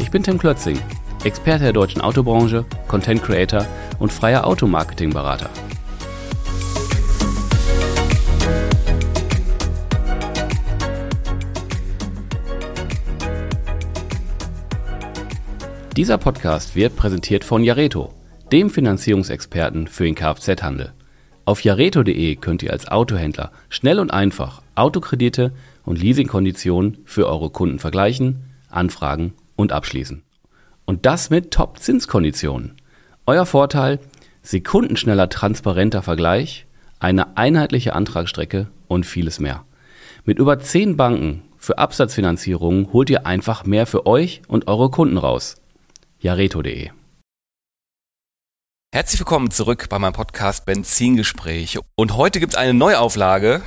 Ich bin Tim Klötzing, Experte der deutschen Autobranche, Content Creator und freier Automarketing-Berater. Dieser Podcast wird präsentiert von Jareto, dem Finanzierungsexperten für den Kfz-Handel. Auf jareto.de könnt ihr als Autohändler schnell und einfach Autokredite und Leasingkonditionen für eure Kunden vergleichen, anfragen und abschließen. Und das mit Top-Zinskonditionen. Euer Vorteil: sekundenschneller, transparenter Vergleich, eine einheitliche Antragsstrecke und vieles mehr. Mit über 10 Banken für Absatzfinanzierungen holt ihr einfach mehr für euch und eure Kunden raus jareto.de. Herzlich willkommen zurück bei meinem Podcast Benzingespräche. Und heute gibt es eine Neuauflage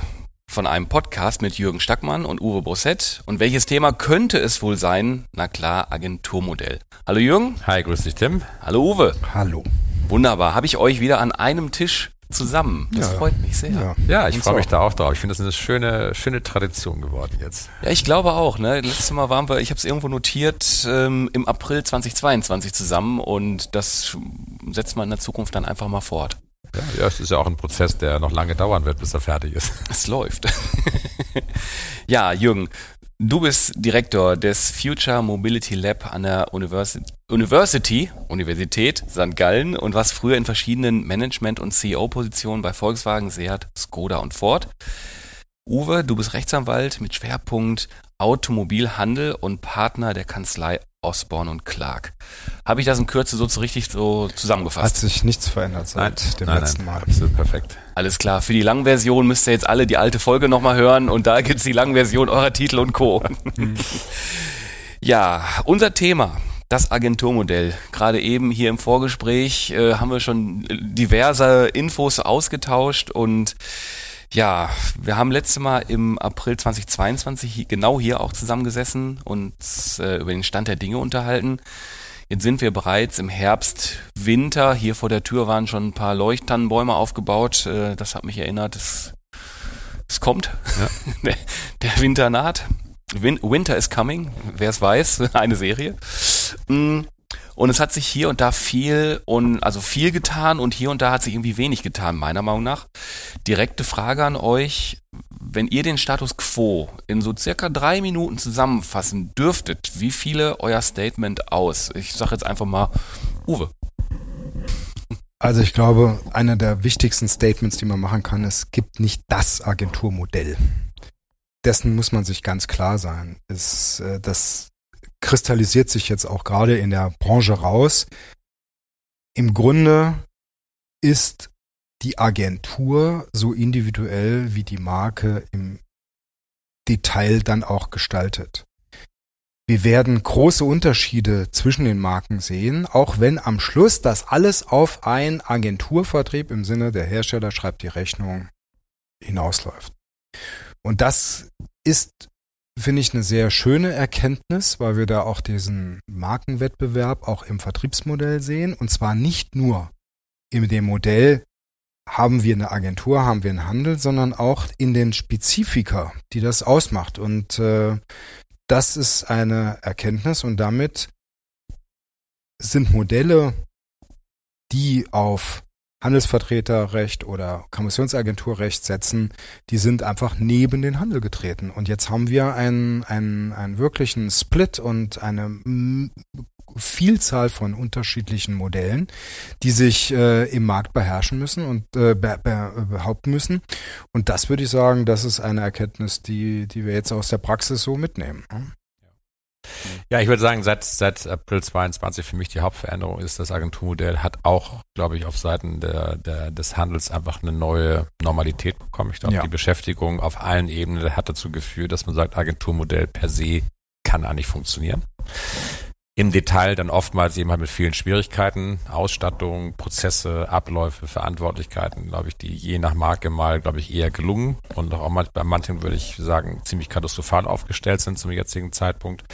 von einem Podcast mit Jürgen Stackmann und Uwe Brossett. Und welches Thema könnte es wohl sein? Na klar, Agenturmodell. Hallo Jürgen. Hi, grüß dich Tim. Hallo Uwe. Hallo. Wunderbar. Habe ich euch wieder an einem Tisch zusammen. Das ja. freut mich sehr. Ja, ja ich freue mich da auch drauf. Ich finde, das ist eine schöne, schöne Tradition geworden jetzt. Ja, ich glaube auch. Ne? Letztes Mal waren wir, ich habe es irgendwo notiert, ähm, im April 2022 zusammen und das setzt man in der Zukunft dann einfach mal fort. Ja, ja, es ist ja auch ein Prozess, der noch lange dauern wird, bis er fertig ist. Es läuft. ja, Jürgen, Du bist Direktor des Future Mobility Lab an der University, University Universität St. Gallen und warst früher in verschiedenen Management- und CEO-Positionen bei Volkswagen, Seat, Skoda und Ford. Uwe, du bist Rechtsanwalt mit Schwerpunkt Automobilhandel und Partner der Kanzlei Osborne und Clark. Habe ich das in Kürze so richtig so zusammengefasst? Hat sich nichts verändert seit nein, dem nein, letzten nein, Mal. Absolut perfekt. Alles klar. Für die Langversion müsst ihr jetzt alle die alte Folge nochmal hören und da gibt es die Langversion eurer Titel und Co. Ja, unser Thema. Das Agenturmodell. Gerade eben hier im Vorgespräch äh, haben wir schon diverse Infos ausgetauscht und ja, wir haben letzte Mal im April 2022 genau hier auch zusammengesessen und äh, über den Stand der Dinge unterhalten. Jetzt sind wir bereits im Herbst, Winter. Hier vor der Tür waren schon ein paar Leuchttannenbäume aufgebaut. Äh, das hat mich erinnert, es, es kommt. Ja. der, der, Winter naht. Win Winter is coming, wer es weiß, eine Serie. Mm, und es hat sich hier und da viel und also viel getan und hier und da hat sich irgendwie wenig getan, meiner Meinung nach. Direkte Frage an euch, wenn ihr den Status quo in so circa drei Minuten zusammenfassen dürftet, wie viele euer Statement aus? Ich sage jetzt einfach mal Uwe. Also ich glaube, einer der wichtigsten Statements, die man machen kann, es gibt nicht das Agenturmodell. Dessen muss man sich ganz klar sein. Es, äh, das kristallisiert sich jetzt auch gerade in der Branche raus. Im Grunde ist die Agentur so individuell wie die Marke im Detail dann auch gestaltet. Wir werden große Unterschiede zwischen den Marken sehen, auch wenn am Schluss das alles auf ein Agenturvertrieb im Sinne der Hersteller schreibt die Rechnung hinausläuft. Und das ist finde ich eine sehr schöne Erkenntnis, weil wir da auch diesen Markenwettbewerb auch im Vertriebsmodell sehen. Und zwar nicht nur in dem Modell, haben wir eine Agentur, haben wir einen Handel, sondern auch in den Spezifika, die das ausmacht. Und äh, das ist eine Erkenntnis und damit sind Modelle, die auf Handelsvertreterrecht oder Kommissionsagenturrecht setzen, die sind einfach neben den Handel getreten. Und jetzt haben wir einen, einen, einen wirklichen Split und eine Vielzahl von unterschiedlichen Modellen, die sich äh, im Markt beherrschen müssen und äh, be be behaupten müssen. Und das würde ich sagen, das ist eine Erkenntnis, die, die wir jetzt aus der Praxis so mitnehmen. Ja, ich würde sagen, seit, seit April 22 für mich die Hauptveränderung ist, das Agenturmodell hat auch, glaube ich, auf Seiten der, der, des Handels einfach eine neue Normalität bekommen. Ich glaube, ja. die Beschäftigung auf allen Ebenen hat dazu geführt, dass man sagt, Agenturmodell per se kann eigentlich funktionieren. Im Detail dann oftmals eben halt mit vielen Schwierigkeiten, Ausstattung, Prozesse, Abläufe, Verantwortlichkeiten, glaube ich, die je nach Marke mal, glaube ich, eher gelungen und auch mal bei manchen würde ich sagen, ziemlich katastrophal aufgestellt sind zum jetzigen Zeitpunkt.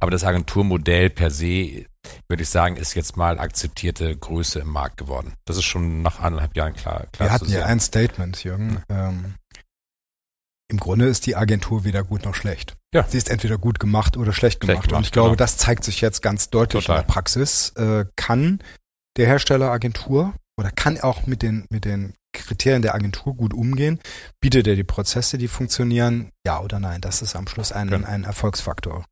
Aber das Agenturmodell per se, würde ich sagen, ist jetzt mal akzeptierte Größe im Markt geworden. Das ist schon nach anderthalb Jahren klar. klar Wir hatten ja ein Statement, Jürgen. Ähm, im Grunde ist die Agentur weder gut noch schlecht. Ja. Sie ist entweder gut gemacht oder schlecht gemacht. Schlecht gemacht und ich glaube, genau. das zeigt sich jetzt ganz deutlich Total. in der Praxis. Äh, kann der Hersteller Agentur oder kann auch mit den, mit den Kriterien der Agentur gut umgehen? Bietet er die Prozesse, die funktionieren? Ja oder nein? Das ist am Schluss ein, genau. ein Erfolgsfaktor.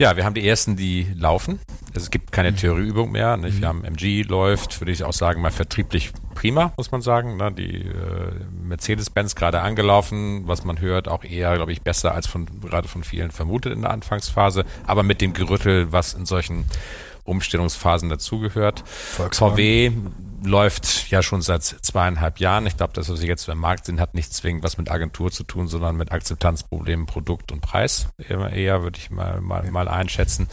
Ja, wir haben die ersten, die laufen. Es gibt keine mhm. Theorieübung mehr. Nicht? Wir mhm. haben MG läuft, würde ich auch sagen, mal vertrieblich prima, muss man sagen. Ne? Die äh, Mercedes-Benz gerade angelaufen, was man hört, auch eher, glaube ich, besser als von gerade von vielen vermutet in der Anfangsphase. Aber mit dem Gerüttel, was in solchen Umstellungsphasen dazugehört. VW läuft ja schon seit zweieinhalb Jahren. Ich glaube, dass was sie jetzt im Markt sind, hat nicht zwingend was mit Agentur zu tun, sondern mit Akzeptanzproblemen, Produkt und Preis. Eher, eher würde ich mal, mal, mal einschätzen.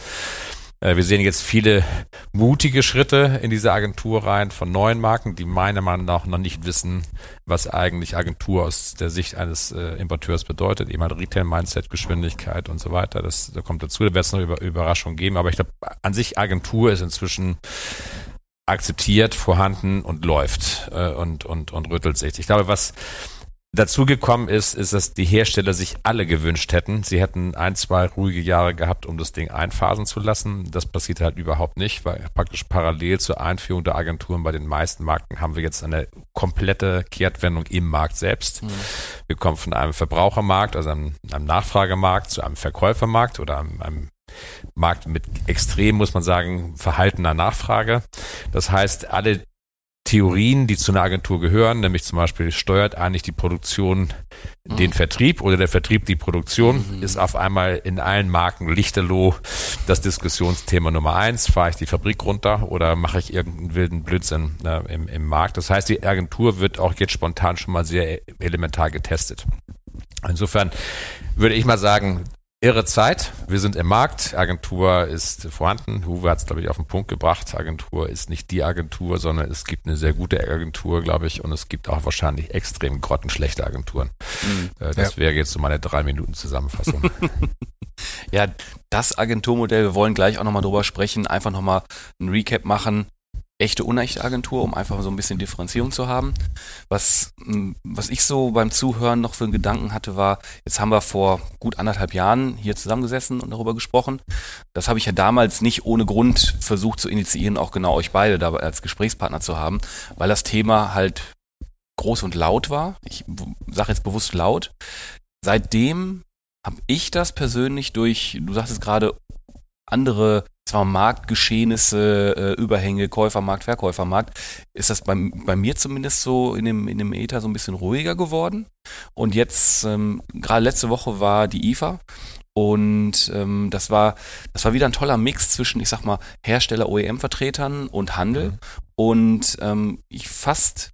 Äh, wir sehen jetzt viele mutige Schritte in diese Agentur rein von neuen Marken, die meiner Meinung nach noch nicht wissen, was eigentlich Agentur aus der Sicht eines äh, Importeurs bedeutet. Eben halt Retail-Mindset, Geschwindigkeit und so weiter. Das, da kommt dazu. Da wird es noch über, Überraschungen geben. Aber ich glaube, an sich Agentur ist inzwischen akzeptiert, vorhanden und läuft äh, und, und, und rüttelt sich. Ich glaube, was dazu gekommen ist, ist, dass die Hersteller sich alle gewünscht hätten. Sie hätten ein, zwei ruhige Jahre gehabt, um das Ding einphasen zu lassen. Das passiert halt überhaupt nicht, weil praktisch parallel zur Einführung der Agenturen bei den meisten Marken haben wir jetzt eine komplette Kehrtwendung im Markt selbst. Mhm. Wir kommen von einem Verbrauchermarkt, also einem, einem Nachfragemarkt, zu einem Verkäufermarkt oder einem, einem Markt mit extrem, muss man sagen, verhaltener Nachfrage. Das heißt, alle Theorien, die zu einer Agentur gehören, nämlich zum Beispiel steuert eigentlich die Produktion mhm. den Vertrieb oder der Vertrieb die Produktion, mhm. ist auf einmal in allen Marken lichterloh das Diskussionsthema Nummer eins. Fahre ich die Fabrik runter oder mache ich irgendeinen wilden Blödsinn äh, im, im Markt? Das heißt, die Agentur wird auch jetzt spontan schon mal sehr elementar getestet. Insofern würde ich mal sagen, irre Zeit. Wir sind im Markt. Agentur ist vorhanden. Huwe hat es, glaube ich, auf den Punkt gebracht. Agentur ist nicht die Agentur, sondern es gibt eine sehr gute Agentur, glaube ich, und es gibt auch wahrscheinlich extrem grottenschlechte Agenturen. Mhm. Äh, das ja. wäre jetzt so meine drei Minuten Zusammenfassung. ja, das Agenturmodell, wir wollen gleich auch nochmal drüber sprechen, einfach nochmal ein Recap machen echte, unechte Agentur, um einfach so ein bisschen Differenzierung zu haben. Was, hm, was ich so beim Zuhören noch für einen Gedanken hatte, war, jetzt haben wir vor gut anderthalb Jahren hier zusammengesessen und darüber gesprochen. Das habe ich ja damals nicht ohne Grund versucht zu initiieren, auch genau euch beide da als Gesprächspartner zu haben, weil das Thema halt groß und laut war. Ich sage jetzt bewusst laut. Seitdem habe ich das persönlich durch, du sagst es gerade, andere zwar Marktgeschehnisse, äh, Überhänge, Käufermarkt, Verkäufermarkt, ist das bei, bei mir zumindest so in dem, in dem Ether so ein bisschen ruhiger geworden. Und jetzt, ähm, gerade letzte Woche war die IFA und ähm, das war das war wieder ein toller Mix zwischen, ich sag mal, Hersteller, OEM-Vertretern und Handel. Mhm. Und ähm, ich fast,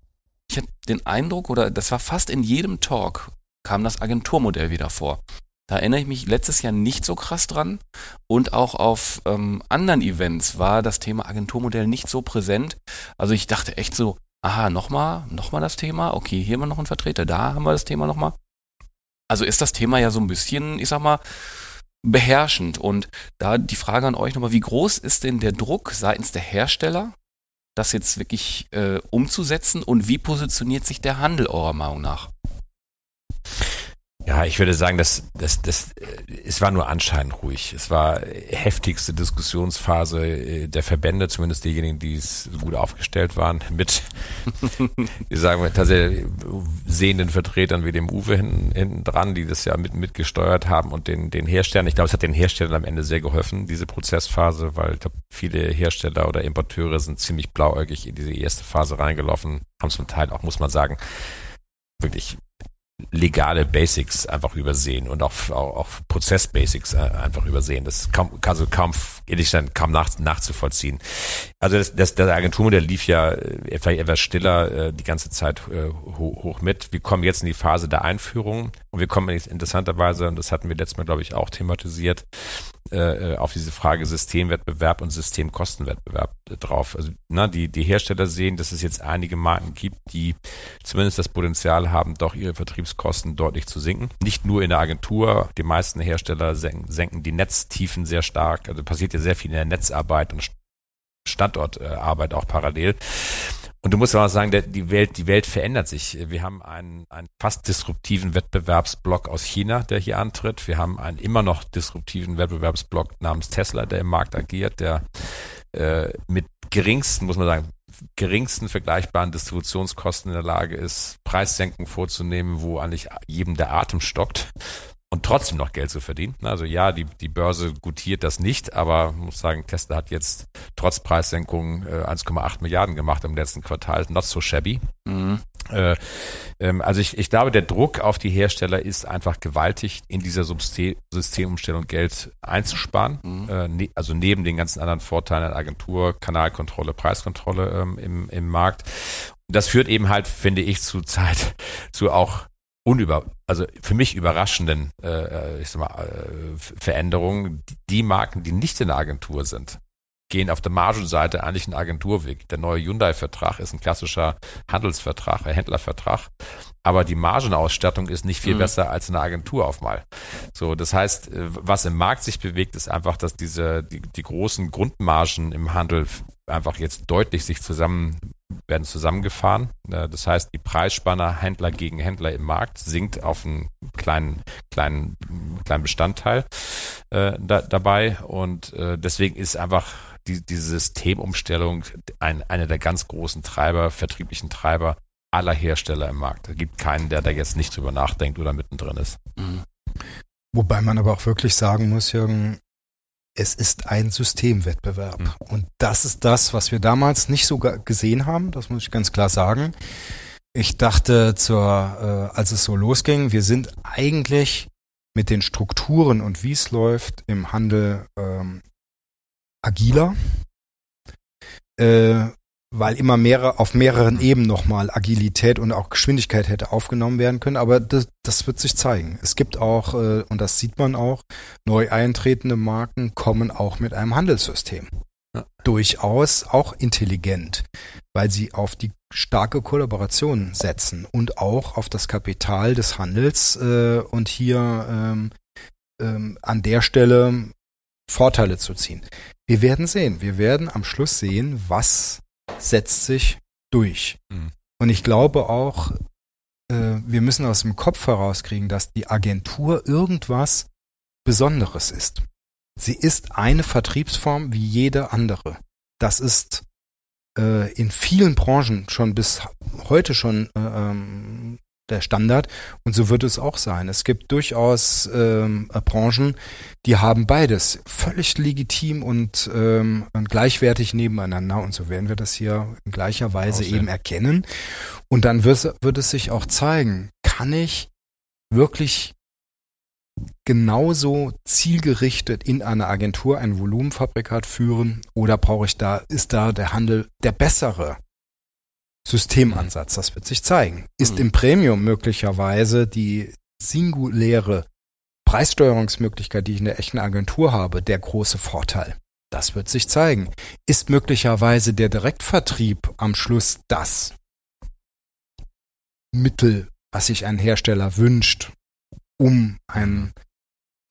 ich hatte den Eindruck, oder das war fast in jedem Talk, kam das Agenturmodell wieder vor. Da erinnere ich mich letztes Jahr nicht so krass dran. Und auch auf ähm, anderen Events war das Thema Agenturmodell nicht so präsent. Also ich dachte echt so, aha, nochmal, nochmal das Thema. Okay, hier haben wir noch einen Vertreter, da haben wir das Thema nochmal. Also ist das Thema ja so ein bisschen, ich sag mal, beherrschend. Und da die Frage an euch nochmal, wie groß ist denn der Druck seitens der Hersteller, das jetzt wirklich äh, umzusetzen und wie positioniert sich der Handel eurer Meinung nach? Ja, ich würde sagen, dass das, das, es war nur anscheinend ruhig. Es war heftigste Diskussionsphase äh, der Verbände, zumindest diejenigen, die es gut aufgestellt waren, mit, wie sagen wir, tatsächlich sehenden Vertretern wie dem Uwe hinten, hinten dran, die das ja mit, mitgesteuert haben und den, den Herstellern. Ich glaube, es hat den Herstellern am Ende sehr geholfen, diese Prozessphase, weil ich glaube, viele Hersteller oder Importeure sind ziemlich blauäugig in diese erste Phase reingelaufen, haben zum Teil auch, muss man sagen, wirklich legale Basics einfach übersehen und auch, auch, auch Prozess-Basics äh, einfach übersehen. Das kaum, also kaum, ehrlich gesagt, kaum nach, nachzuvollziehen. Also das, das, das Agenturmodell lief ja äh, vielleicht etwas stiller äh, die ganze Zeit äh, hoch, hoch mit. Wir kommen jetzt in die Phase der Einführung und wir kommen jetzt interessanterweise, und das hatten wir letztes Mal, glaube ich, auch thematisiert, äh, äh, auf diese Frage Systemwettbewerb und Systemkostenwettbewerb äh, drauf. Also na, die, die Hersteller sehen, dass es jetzt einige Marken gibt, die zumindest das Potenzial haben, doch ihre Vertriebskosten deutlich zu sinken. Nicht nur in der Agentur, die meisten Hersteller senken, senken die Netztiefen sehr stark. Also passiert ja sehr viel in der Netzarbeit und Standortarbeit auch parallel. Und du musst auch sagen, der, die Welt, die Welt verändert sich. Wir haben einen, einen fast disruptiven Wettbewerbsblock aus China, der hier antritt. Wir haben einen immer noch disruptiven Wettbewerbsblock namens Tesla, der im Markt agiert, der äh, mit geringsten, muss man sagen, geringsten vergleichbaren Distributionskosten in der Lage ist, Preissenkungen vorzunehmen, wo eigentlich jedem der Atem stockt und trotzdem noch Geld zu verdienen. Also ja, die, die Börse gutiert das nicht, aber muss sagen, Tesla hat jetzt trotz Preissenkungen äh, 1,8 Milliarden gemacht im letzten Quartal. Not so shabby. Mhm. Äh, ähm, also ich, ich glaube, der Druck auf die Hersteller ist einfach gewaltig, in dieser Systemumstellung Geld einzusparen. Mhm. Äh, ne, also neben den ganzen anderen Vorteilen der Agentur, Kanalkontrolle, Preiskontrolle ähm, im, im Markt. Das führt eben halt, finde ich, zu Zeit, zu auch unüber, also für mich überraschenden äh, äh ich sag mal, äh, Veränderungen. Die Marken, die nicht in der Agentur sind, gehen auf der Margenseite eigentlich einen Agenturweg. Der neue Hyundai-Vertrag ist ein klassischer Handelsvertrag, ein Händlervertrag. Aber die Margenausstattung ist nicht viel mhm. besser als eine Agentur auf mal. So, das heißt, äh, was im Markt sich bewegt, ist einfach, dass diese, die, die großen Grundmargen im Handel einfach jetzt deutlich sich zusammen werden zusammengefahren. Äh, das heißt, die Preisspanne Händler gegen Händler im Markt sinkt auf einen kleinen, kleinen, kleinen Bestandteil äh, da, dabei. Und äh, deswegen ist einfach die, diese Systemumstellung ein, einer der ganz großen Treiber, vertrieblichen Treiber aller Hersteller im Markt. Es gibt keinen, der da jetzt nicht drüber nachdenkt oder mittendrin ist. Mhm. Wobei man aber auch wirklich sagen muss, Jürgen, es ist ein Systemwettbewerb. Mhm. Und das ist das, was wir damals nicht so gesehen haben, das muss ich ganz klar sagen. Ich dachte, zur, äh, als es so losging, wir sind eigentlich mit den Strukturen und wie es läuft im Handel ähm, agiler. Äh, weil immer mehrere, auf mehreren Ebenen nochmal Agilität und auch Geschwindigkeit hätte aufgenommen werden können. Aber das, das wird sich zeigen. Es gibt auch, äh, und das sieht man auch, neu eintretende Marken kommen auch mit einem Handelssystem. Ja. Durchaus auch intelligent, weil sie auf die starke Kollaboration setzen und auch auf das Kapital des Handels äh, und hier ähm, ähm, an der Stelle Vorteile zu ziehen. Wir werden sehen. Wir werden am Schluss sehen, was setzt sich durch. Mhm. Und ich glaube auch, äh, wir müssen aus dem Kopf herauskriegen, dass die Agentur irgendwas Besonderes ist. Sie ist eine Vertriebsform wie jede andere. Das ist äh, in vielen Branchen schon bis heute schon äh, ähm, der Standard und so wird es auch sein. Es gibt durchaus ähm, Branchen, die haben beides völlig legitim und, ähm, und gleichwertig nebeneinander und so werden wir das hier in gleicher Weise Aussehen. eben erkennen und dann wird, wird es sich auch zeigen, kann ich wirklich genauso zielgerichtet in einer Agentur ein Volumenfabrikat führen oder brauche ich da, ist da der Handel der bessere? Systemansatz. Das wird sich zeigen. Ist mhm. im Premium möglicherweise die singuläre Preissteuerungsmöglichkeit, die ich in der echten Agentur habe, der große Vorteil. Das wird sich zeigen. Ist möglicherweise der Direktvertrieb am Schluss das Mittel, was sich ein Hersteller wünscht, um ein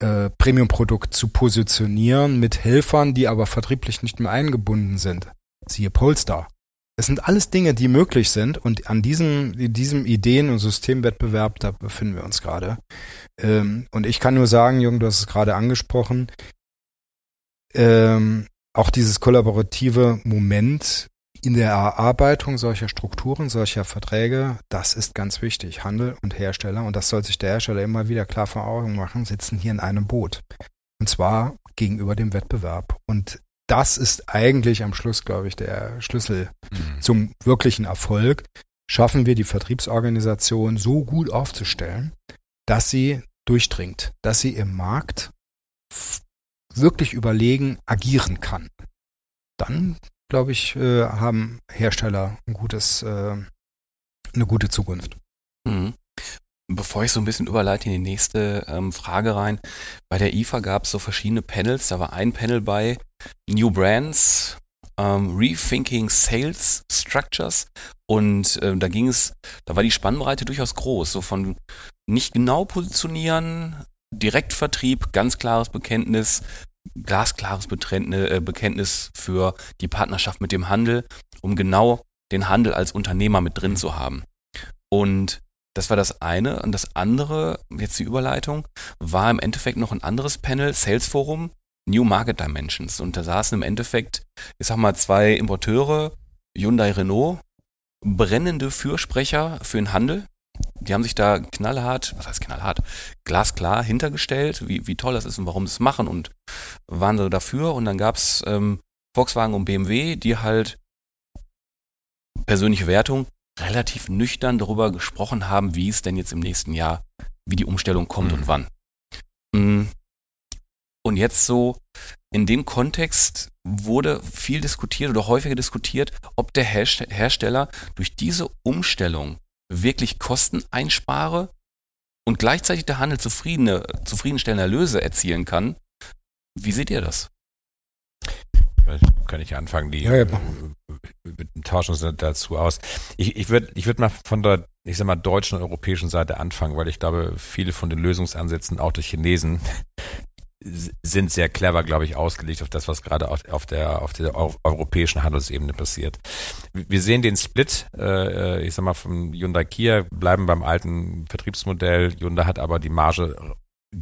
äh, Premium-Produkt zu positionieren mit Helfern, die aber vertrieblich nicht mehr eingebunden sind. Siehe Polestar. Es sind alles Dinge, die möglich sind und an diesem, diesem Ideen- und Systemwettbewerb, da befinden wir uns gerade. Ähm, und ich kann nur sagen, Jürgen, du hast es gerade angesprochen, ähm, auch dieses kollaborative Moment in der Erarbeitung solcher Strukturen, solcher Verträge, das ist ganz wichtig. Handel und Hersteller, und das soll sich der Hersteller immer wieder klar vor Augen machen, sitzen hier in einem Boot. Und zwar gegenüber dem Wettbewerb. Und das ist eigentlich am Schluss, glaube ich, der Schlüssel mhm. zum wirklichen Erfolg. Schaffen wir die Vertriebsorganisation so gut aufzustellen, dass sie durchdringt, dass sie im Markt wirklich überlegen agieren kann. Dann, glaube ich, äh, haben Hersteller ein gutes, äh, eine gute Zukunft. Mhm. Bevor ich so ein bisschen überleite in die nächste ähm, Frage rein, bei der IFA gab es so verschiedene Panels. Da war ein Panel bei New Brands, ähm, Rethinking Sales Structures und äh, da ging es, da war die Spannbreite durchaus groß, so von nicht genau positionieren, Direktvertrieb, ganz klares Bekenntnis, glasklares äh, Bekenntnis für die Partnerschaft mit dem Handel, um genau den Handel als Unternehmer mit drin zu haben. Und das war das eine. Und das andere, jetzt die Überleitung, war im Endeffekt noch ein anderes Panel, Sales Forum, New Market Dimensions. Und da saßen im Endeffekt, ich sag mal, zwei Importeure, Hyundai Renault, brennende Fürsprecher für den Handel. Die haben sich da knallhart, was heißt knallhart, glasklar hintergestellt, wie, wie toll das ist und warum sie es machen und waren so dafür. Und dann gab's ähm, Volkswagen und BMW, die halt persönliche Wertung relativ nüchtern darüber gesprochen haben, wie es denn jetzt im nächsten Jahr, wie die Umstellung kommt mhm. und wann. Mm. Und jetzt so in dem Kontext wurde viel diskutiert oder häufiger diskutiert, ob der Hersteller durch diese Umstellung wirklich Kosten einspare und gleichzeitig der Handel zufriedene, zufriedenstellende Erlöse erzielen kann. Wie seht ihr das? Kann ich anfangen, die ja, ja. Tauschen uns dazu aus. Ich, ich würde ich würd mal von der, ich sag mal, deutschen und europäischen Seite anfangen, weil ich glaube, viele von den Lösungsansätzen, auch der Chinesen, sind sehr clever, glaube ich, ausgelegt auf das, was gerade auf, der auf der europäischen Handelsebene passiert. Wir sehen den Split, äh, ich sag mal, vom Hyundai Kia, bleiben beim alten Vertriebsmodell. Hyundai hat aber die Marge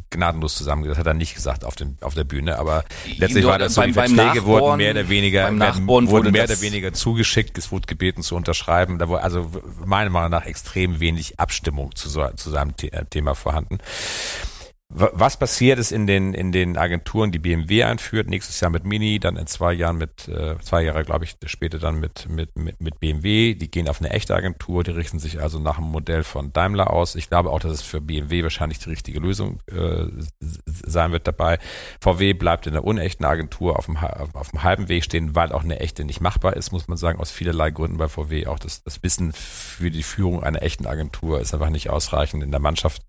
gnadenlos zusammengesetzt, hat er nicht gesagt auf, dem, auf der Bühne, aber letztlich war das so, die Verträge wurden mehr oder weniger, werden, wurden mehr oder weniger zugeschickt, es wurde gebeten zu unterschreiben, da war also meiner Meinung nach extrem wenig Abstimmung zu, so, zu seinem Thema vorhanden. Was passiert ist in den, in den Agenturen, die BMW einführt, nächstes Jahr mit Mini, dann in zwei Jahren mit, äh, zwei Jahre, glaube ich, später dann mit, mit, mit, mit BMW. Die gehen auf eine echte Agentur, die richten sich also nach dem Modell von Daimler aus. Ich glaube auch, dass es für BMW wahrscheinlich die richtige Lösung äh, sein wird dabei. VW bleibt in der unechten Agentur auf dem, auf dem halben Weg stehen, weil auch eine echte nicht machbar ist, muss man sagen, aus vielerlei Gründen bei VW. Auch das, das Wissen für die Führung einer echten Agentur ist einfach nicht ausreichend in der Mannschaft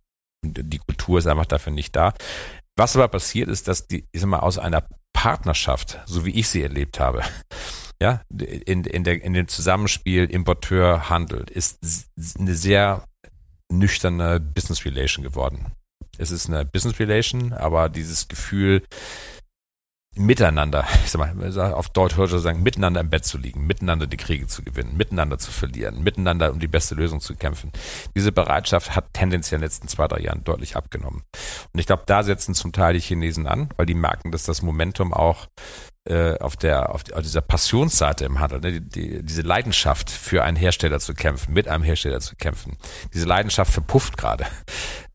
die Kultur ist einfach dafür nicht da. Was aber passiert ist, dass die, ich sag mal, aus einer Partnerschaft, so wie ich sie erlebt habe, ja, in, in, der, in dem Zusammenspiel Importeur handelt, ist eine sehr nüchterne Business Relation geworden. Es ist eine Business Relation, aber dieses Gefühl, miteinander, ich sag mal, auf Deutsch würde ich sagen, miteinander im Bett zu liegen, miteinander die Kriege zu gewinnen, miteinander zu verlieren, miteinander um die beste Lösung zu kämpfen. Diese Bereitschaft hat tendenziell in den letzten zwei, drei Jahren deutlich abgenommen. Und ich glaube, da setzen zum Teil die Chinesen an, weil die merken, dass das Momentum auch äh, auf der auf, auf dieser Passionsseite im Handel, ne, die, die, diese Leidenschaft für einen Hersteller zu kämpfen, mit einem Hersteller zu kämpfen, diese Leidenschaft verpufft gerade.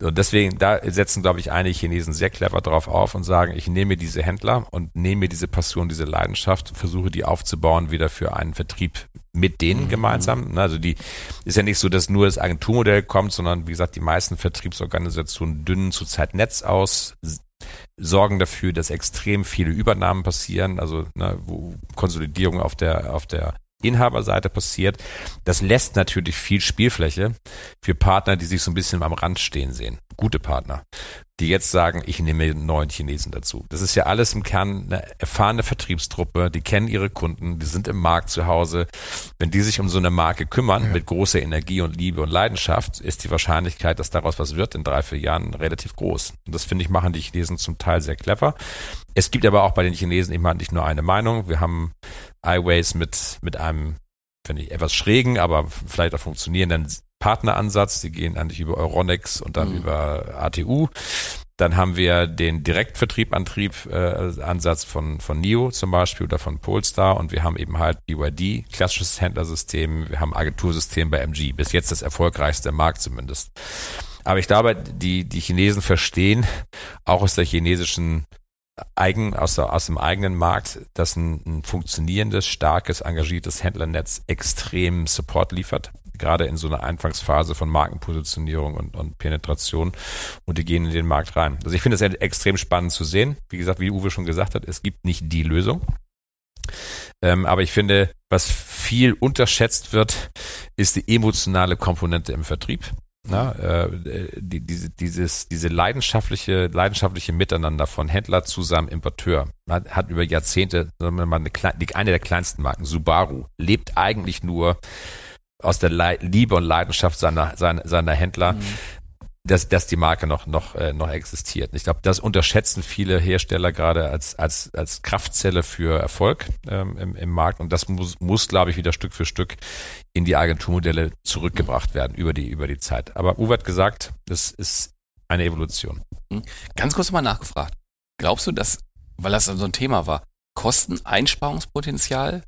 Und deswegen, da setzen, glaube ich, einige Chinesen sehr clever drauf auf und sagen, ich nehme diese Händler und nehme diese Passion, diese Leidenschaft, versuche die aufzubauen wieder für einen Vertrieb mit denen mhm. gemeinsam. Also die ist ja nicht so, dass nur das Agenturmodell kommt, sondern wie gesagt, die meisten Vertriebsorganisationen dünnen zurzeit Netz aus, sorgen dafür, dass extrem viele Übernahmen passieren, also ne, wo Konsolidierung auf der auf der Inhaberseite passiert. Das lässt natürlich viel Spielfläche für Partner, die sich so ein bisschen am Rand stehen sehen. Gute Partner, die jetzt sagen, ich nehme einen neuen Chinesen dazu. Das ist ja alles im Kern eine erfahrene Vertriebstruppe, die kennen ihre Kunden, die sind im Markt zu Hause. Wenn die sich um so eine Marke kümmern, ja. mit großer Energie und Liebe und Leidenschaft, ist die Wahrscheinlichkeit, dass daraus was wird in drei, vier Jahren relativ groß. Und das finde ich, machen die Chinesen zum Teil sehr clever. Es gibt aber auch bei den Chinesen immer nicht nur eine Meinung. Wir haben iWays mit, mit einem, finde ich, etwas schrägen, aber vielleicht auch funktionierenden Partneransatz. Die gehen eigentlich über Euronex und dann mhm. über ATU. Dann haben wir den Direktvertriebantrieb äh, Ansatz von von NIO zum Beispiel oder von Polestar und wir haben eben halt BYD, klassisches Händlersystem, wir haben Agentursystem bei MG, bis jetzt das erfolgreichste im Markt zumindest. Aber ich glaube, die die Chinesen verstehen auch aus der chinesischen eigen, aus, der, aus dem eigenen Markt, dass ein, ein funktionierendes, starkes, engagiertes Händlernetz extrem Support liefert gerade in so einer Anfangsphase von Markenpositionierung und, und Penetration und die gehen in den Markt rein. Also ich finde es extrem spannend zu sehen. Wie gesagt, wie Uwe schon gesagt hat, es gibt nicht die Lösung. Ähm, aber ich finde, was viel unterschätzt wird, ist die emotionale Komponente im Vertrieb. Na, äh, die, diese, dieses, diese leidenschaftliche, leidenschaftliche Miteinander von Händler zusammen Importeur hat, hat über Jahrzehnte, sagen wir mal, eine, eine der kleinsten Marken, Subaru, lebt eigentlich nur aus der Liebe und Leidenschaft seiner, seiner, seiner Händler. Mhm dass, dass die Marke noch, noch, äh, noch existiert. Ich glaube, das unterschätzen viele Hersteller gerade als, als, als Kraftzelle für Erfolg ähm, im, im Markt. Und das muss, muss, glaube ich, wieder Stück für Stück in die Agenturmodelle zurückgebracht werden über die, über die Zeit. Aber Uwe hat gesagt, das ist eine Evolution. Hm. Ganz kurz mal nachgefragt. Glaubst du, dass, weil das so ein Thema war, Kosteneinsparungspotenzial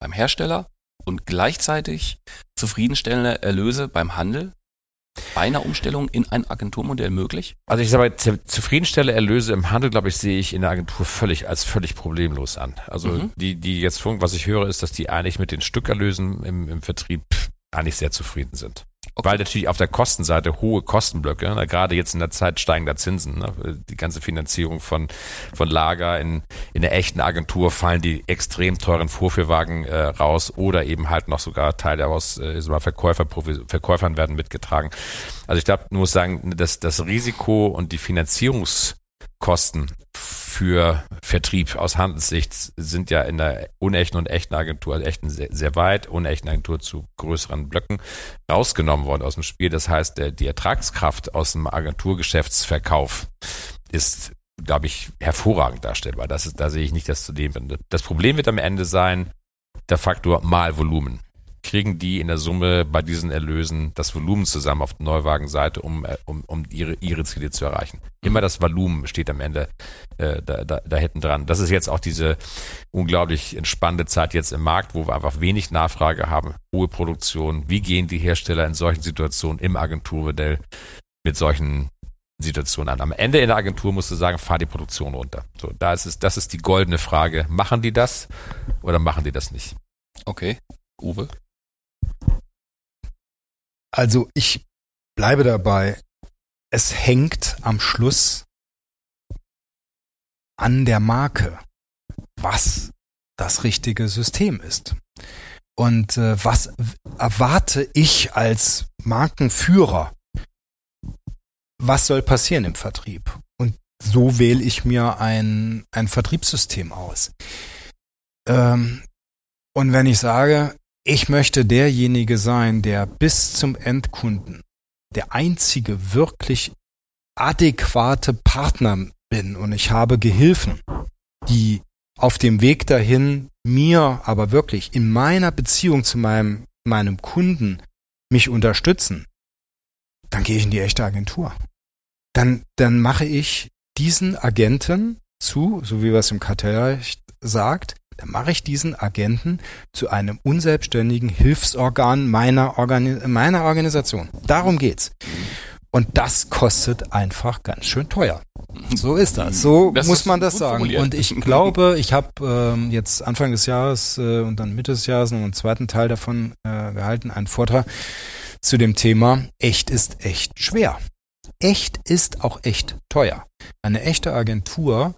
beim Hersteller und gleichzeitig zufriedenstellende Erlöse beim Handel bei einer Umstellung in ein Agenturmodell möglich? Also ich sage mal, zufriedenstelle Erlöse im Handel, glaube ich, sehe ich in der Agentur völlig als völlig problemlos an. Also mhm. die, die jetzt, was ich höre, ist, dass die eigentlich mit den Stückerlösen im, im Vertrieb eigentlich sehr zufrieden sind. Okay. Weil natürlich auf der Kostenseite hohe Kostenblöcke, ne, gerade jetzt in der Zeit steigender Zinsen, ne, die ganze Finanzierung von, von Lager in, in der echten Agentur fallen die extrem teuren Vorführwagen äh, raus oder eben halt noch sogar Teile aus äh, Verkäufer, Verkäufern werden mitgetragen. Also ich glaube, nur sagen, dass das Risiko und die Finanzierungskosten für Vertrieb aus Handelssicht sind ja in der unechten und echten Agentur, also echten sehr, sehr weit, unechten Agentur zu größeren Blöcken rausgenommen worden aus dem Spiel. Das heißt, der, die Ertragskraft aus dem Agenturgeschäftsverkauf ist, glaube ich, hervorragend darstellbar. Das ist, da sehe ich nicht das zu dem. Das Problem wird am Ende sein, der Faktor mal Volumen kriegen die in der Summe bei diesen Erlösen das Volumen zusammen auf der Neuwagenseite, um, äh, um, um ihre, ihre Ziele zu erreichen. Immer das Volumen steht am Ende äh, da, da, da hinten dran. Das ist jetzt auch diese unglaublich entspannende Zeit jetzt im Markt, wo wir einfach wenig Nachfrage haben, hohe Produktion. Wie gehen die Hersteller in solchen Situationen im Agenturmodell mit solchen Situationen an. Am Ende in der Agentur musst du sagen, fahr die Produktion runter. So, da ist es, das ist die goldene Frage. Machen die das oder machen die das nicht? Okay. Uwe? Also ich bleibe dabei, es hängt am Schluss an der Marke, was das richtige System ist. Und äh, was erwarte ich als Markenführer? Was soll passieren im Vertrieb? Und so wähle ich mir ein, ein Vertriebssystem aus. Ähm, und wenn ich sage, ich möchte derjenige sein, der bis zum Endkunden der einzige wirklich adäquate Partner bin und ich habe Gehilfen, die auf dem Weg dahin mir aber wirklich in meiner Beziehung zu meinem, meinem Kunden mich unterstützen, dann gehe ich in die echte Agentur. Dann, dann mache ich diesen Agenten zu, so wie es im Kartellrecht sagt, dann mache ich diesen Agenten zu einem unselbstständigen Hilfsorgan meiner, Organi meiner Organisation. Darum geht's. Und das kostet einfach ganz schön teuer. So ist das. So das muss man das sagen. Formuliert. Und ich glaube, ich habe ähm, jetzt Anfang des Jahres äh, und dann Mitte des Jahres noch einen zweiten Teil davon äh, gehalten, einen Vortrag zu dem Thema Echt ist echt schwer. Echt ist auch echt teuer. Eine echte Agentur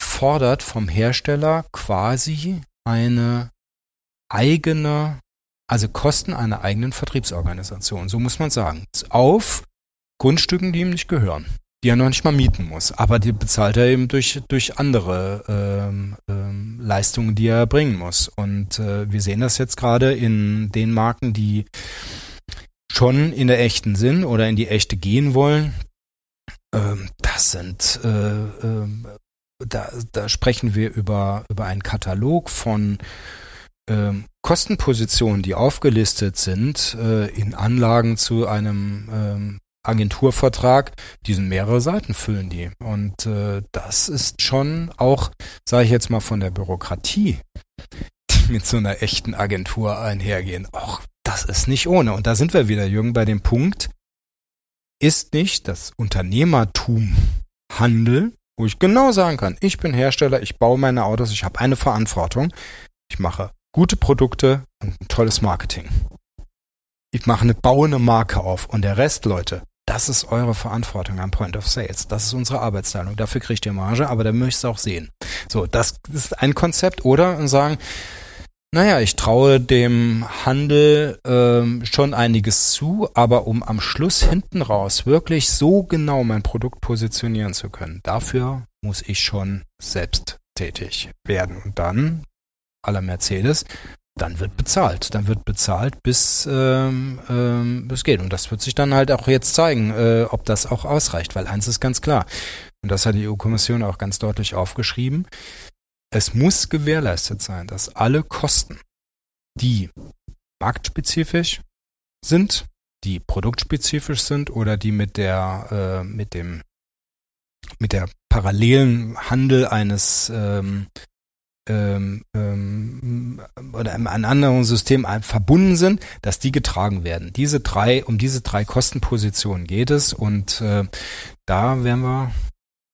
fordert vom Hersteller quasi eine eigene, also Kosten einer eigenen Vertriebsorganisation, so muss man sagen, auf Grundstücken, die ihm nicht gehören, die er noch nicht mal mieten muss, aber die bezahlt er eben durch, durch andere ähm, ähm, Leistungen, die er bringen muss. Und äh, wir sehen das jetzt gerade in den Marken, die schon in der echten sind oder in die echte gehen wollen. Ähm, das sind äh, äh, da, da sprechen wir über, über einen Katalog von ähm, Kostenpositionen, die aufgelistet sind äh, in Anlagen zu einem ähm, Agenturvertrag, diesen mehrere Seiten füllen die. Und äh, das ist schon auch, sage ich jetzt mal, von der Bürokratie, die mit so einer echten Agentur einhergehen. Auch das ist nicht ohne. Und da sind wir wieder, Jürgen, bei dem Punkt, ist nicht das Unternehmertum Handel wo ich genau sagen kann, ich bin Hersteller, ich baue meine Autos, ich habe eine Verantwortung, ich mache gute Produkte und ein tolles Marketing. Ich mache eine bauende Marke auf und der Rest, Leute, das ist eure Verantwortung am Point of Sales. Das ist unsere Arbeitsteilung. Dafür kriegt ihr Marge, aber da möchtest du auch sehen. So, das ist ein Konzept. Oder sagen, Naja, ich traue dem Handel ähm, schon einiges zu, aber um am Schluss hinten raus wirklich so genau mein Produkt positionieren zu können, dafür muss ich schon selbst tätig werden. Und dann, aller Mercedes, dann wird bezahlt. Dann wird bezahlt, bis ähm, ähm, es geht. Und das wird sich dann halt auch jetzt zeigen, äh, ob das auch ausreicht. Weil eins ist ganz klar, und das hat die EU-Kommission auch ganz deutlich aufgeschrieben, es muss gewährleistet sein, dass alle Kosten, die marktspezifisch sind, die produktspezifisch sind oder die mit der äh, mit dem mit der parallelen Handel eines ähm, ähm, ähm, oder einem anderen System verbunden sind, dass die getragen werden. Diese drei, um diese drei Kostenpositionen geht es und äh, da werden wir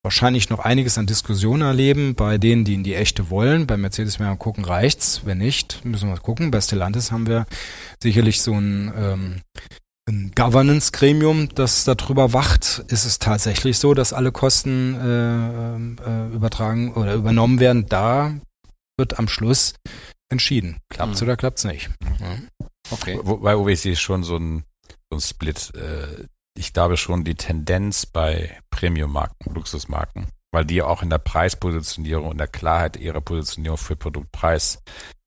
wahrscheinlich noch einiges an Diskussionen erleben bei denen, die in die echte wollen. Bei Mercedes werden wir gucken, reicht's. Wenn nicht, müssen wir gucken. Bei Stellantis haben wir sicherlich so ein, ähm, ein Governance-Gremium, das darüber wacht. Ist es tatsächlich so, dass alle Kosten äh, äh, übertragen oder übernommen werden? Da wird am Schluss entschieden. Klappt's mhm. oder klappt's nicht? Mhm. Okay. Wobei OWC ist schon so ein, so ein Split. Äh, ich glaube schon die Tendenz bei Premium-Marken, Luxusmarken, weil die auch in der Preispositionierung und der Klarheit ihrer Positionierung für Produktpreis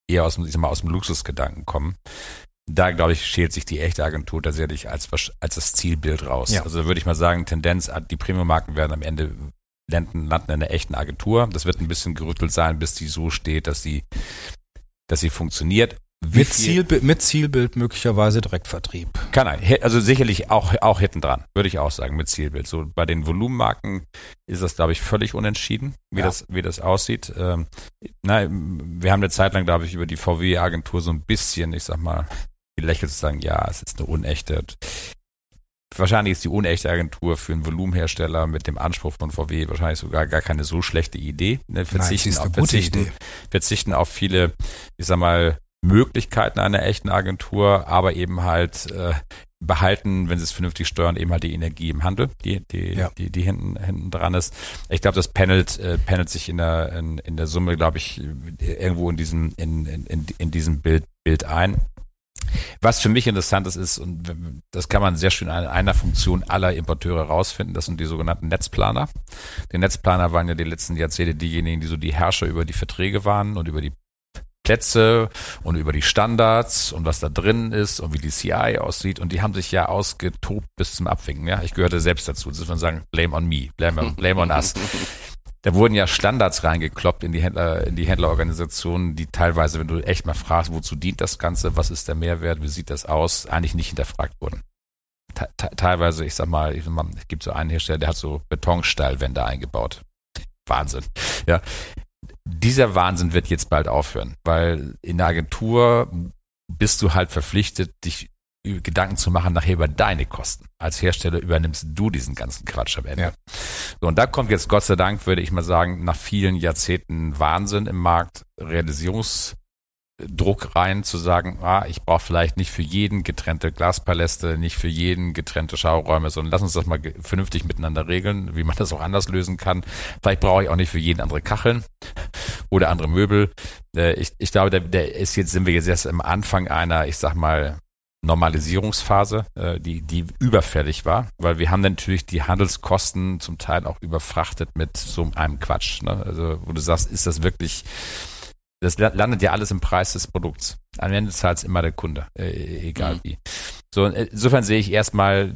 eher aus, ich sag mal, aus dem Luxusgedanken kommen. Da, glaube ich, schält sich die echte Agentur tatsächlich als, als das Zielbild raus. Ja. Also würde ich mal sagen, Tendenz, die Premium-Marken werden am Ende landen, landen in einer echten Agentur. Das wird ein bisschen gerüttelt sein, bis die so steht, dass sie, dass sie funktioniert. Mit, Zielbild, mit Zielbild möglicherweise Direktvertrieb. Kann er. Also sicherlich auch, auch hinten dran, würde ich auch sagen, mit Zielbild. So bei den Volumenmarken ist das, glaube ich, völlig unentschieden, wie, ja. das, wie das aussieht. Ähm, na, wir haben eine Zeit lang, glaube ich, über die VW-Agentur so ein bisschen, ich sag mal, gelächelt zu sagen, ja, es ist eine unechte. Wahrscheinlich ist die unechte Agentur für einen Volumenhersteller mit dem Anspruch von VW wahrscheinlich sogar gar keine so schlechte Idee. Ne, verzichten, Nein, auf, verzichten, Idee. verzichten auf viele, ich sag mal, Möglichkeiten einer echten Agentur, aber eben halt äh, behalten, wenn sie es vernünftig steuern, eben halt die Energie im Handel, die, die, ja. die, die hinten, hinten dran ist. Ich glaube, das panelt, äh, panelt sich in der, in, in der Summe, glaube ich, irgendwo in diesem, in, in, in diesem Bild, Bild ein. Was für mich interessant ist, ist, und das kann man sehr schön an einer Funktion aller Importeure rausfinden, das sind die sogenannten Netzplaner. Die Netzplaner waren ja die letzten Jahrzehnte diejenigen, die so die Herrscher über die Verträge waren und über die Plätze und über die Standards und was da drin ist und wie die CI aussieht. Und die haben sich ja ausgetobt bis zum Abwinken. Ja, ich gehörte selbst dazu. Das muss man sagen, blame on me, blame on, blame on us. da wurden ja Standards reingekloppt in die Händler, in die Händlerorganisationen, die teilweise, wenn du echt mal fragst, wozu dient das Ganze, was ist der Mehrwert, wie sieht das aus, eigentlich nicht hinterfragt wurden. Te teilweise, ich sag mal, ich, es gibt so einen Hersteller, der hat so Betonstahlwände eingebaut. Wahnsinn. Ja. Dieser Wahnsinn wird jetzt bald aufhören, weil in der Agentur bist du halt verpflichtet, dich Gedanken zu machen nachher über deine Kosten. Als Hersteller übernimmst du diesen ganzen Quatsch am Ende. Ja. So, und da kommt jetzt Gott sei Dank, würde ich mal sagen, nach vielen Jahrzehnten Wahnsinn im Markt, Realisierungsdruck rein, zu sagen, ah, ich brauche vielleicht nicht für jeden getrennte Glaspaläste, nicht für jeden getrennte Schauräume, sondern lass uns das mal vernünftig miteinander regeln, wie man das auch anders lösen kann. Vielleicht brauche ich auch nicht für jeden andere Kacheln oder andere Möbel. Äh, ich, ich glaube, der, der ist jetzt, sind wir jetzt erst am Anfang einer, ich sag mal, Normalisierungsphase, äh, die, die überfällig war, weil wir haben natürlich die Handelskosten zum Teil auch überfrachtet mit so einem Quatsch. Ne? Also, wo du sagst, ist das wirklich, das landet ja alles im Preis des Produkts. Am Ende zahlt es immer der Kunde, äh, egal mhm. wie. So, insofern sehe ich erstmal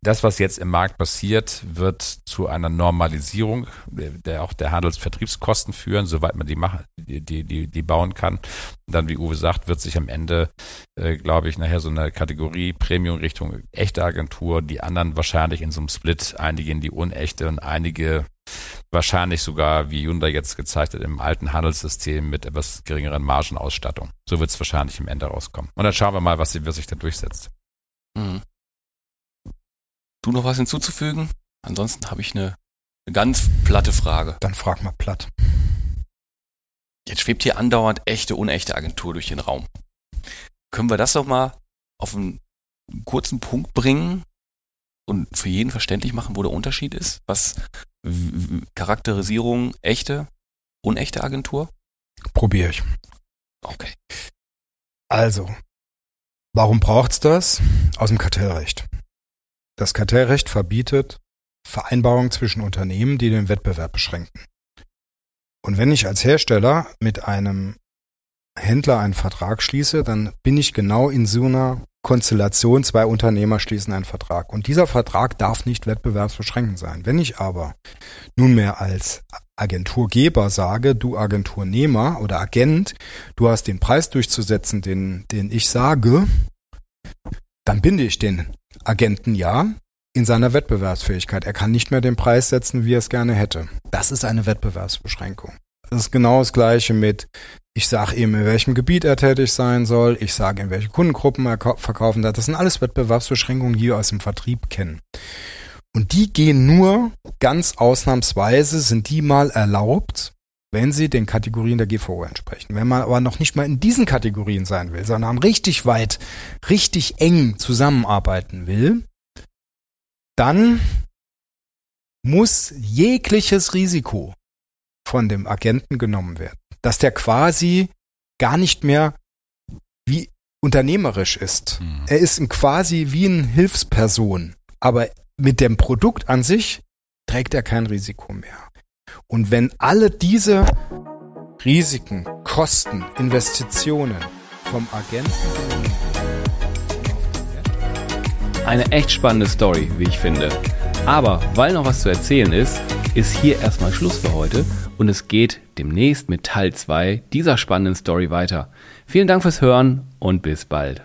das, was jetzt im Markt passiert, wird zu einer Normalisierung der auch der Handelsvertriebskosten führen, soweit man die machen, die, die, die bauen kann. Und dann, wie Uwe sagt, wird sich am Ende, äh, glaube ich, nachher so eine Kategorie Premium Richtung echte Agentur, die anderen wahrscheinlich in so einem Split, einige in die unechte und einige wahrscheinlich sogar, wie Hyundai jetzt gezeigt hat, im alten Handelssystem mit etwas geringeren Margenausstattung. So wird es wahrscheinlich im Ende rauskommen. Und dann schauen wir mal, was, was sich da durchsetzt. Mhm. Du noch was hinzuzufügen? Ansonsten habe ich eine, eine ganz platte Frage. Dann frag mal platt. Jetzt schwebt hier andauernd echte, unechte Agentur durch den Raum. Können wir das doch mal auf einen kurzen Punkt bringen und für jeden verständlich machen, wo der Unterschied ist? Was Charakterisierung echte, unechte Agentur? Probiere ich. Okay. Also, warum braucht's das? Aus dem Kartellrecht. Das Kartellrecht verbietet Vereinbarungen zwischen Unternehmen, die den Wettbewerb beschränken. Und wenn ich als Hersteller mit einem Händler einen Vertrag schließe, dann bin ich genau in so einer Konstellation, zwei Unternehmer schließen einen Vertrag. Und dieser Vertrag darf nicht wettbewerbsbeschränkend sein. Wenn ich aber nunmehr als Agenturgeber sage, du Agenturnehmer oder Agent, du hast den Preis durchzusetzen, den, den ich sage, dann binde ich den Agenten ja in seiner Wettbewerbsfähigkeit. Er kann nicht mehr den Preis setzen, wie er es gerne hätte. Das ist eine Wettbewerbsbeschränkung. Das ist genau das Gleiche mit, ich sage ihm, in welchem Gebiet er tätig sein soll, ich sage, in welche Kundengruppen er verkaufen darf. Das sind alles Wettbewerbsbeschränkungen, die wir aus dem Vertrieb kennen. Und die gehen nur ganz ausnahmsweise, sind die mal erlaubt, wenn sie den Kategorien der GVO entsprechen. Wenn man aber noch nicht mal in diesen Kategorien sein will, sondern richtig weit, richtig eng zusammenarbeiten will, dann muss jegliches Risiko von dem Agenten genommen werden. Dass der quasi gar nicht mehr wie unternehmerisch ist. Mhm. Er ist quasi wie eine Hilfsperson, aber mit dem Produkt an sich trägt er kein Risiko mehr. Und wenn alle diese Risiken, Kosten, Investitionen vom Agenten eine echt spannende Story, wie ich finde. Aber weil noch was zu erzählen ist, ist hier erstmal Schluss für heute und es geht demnächst mit Teil 2 dieser spannenden Story weiter. Vielen Dank fürs Hören und bis bald.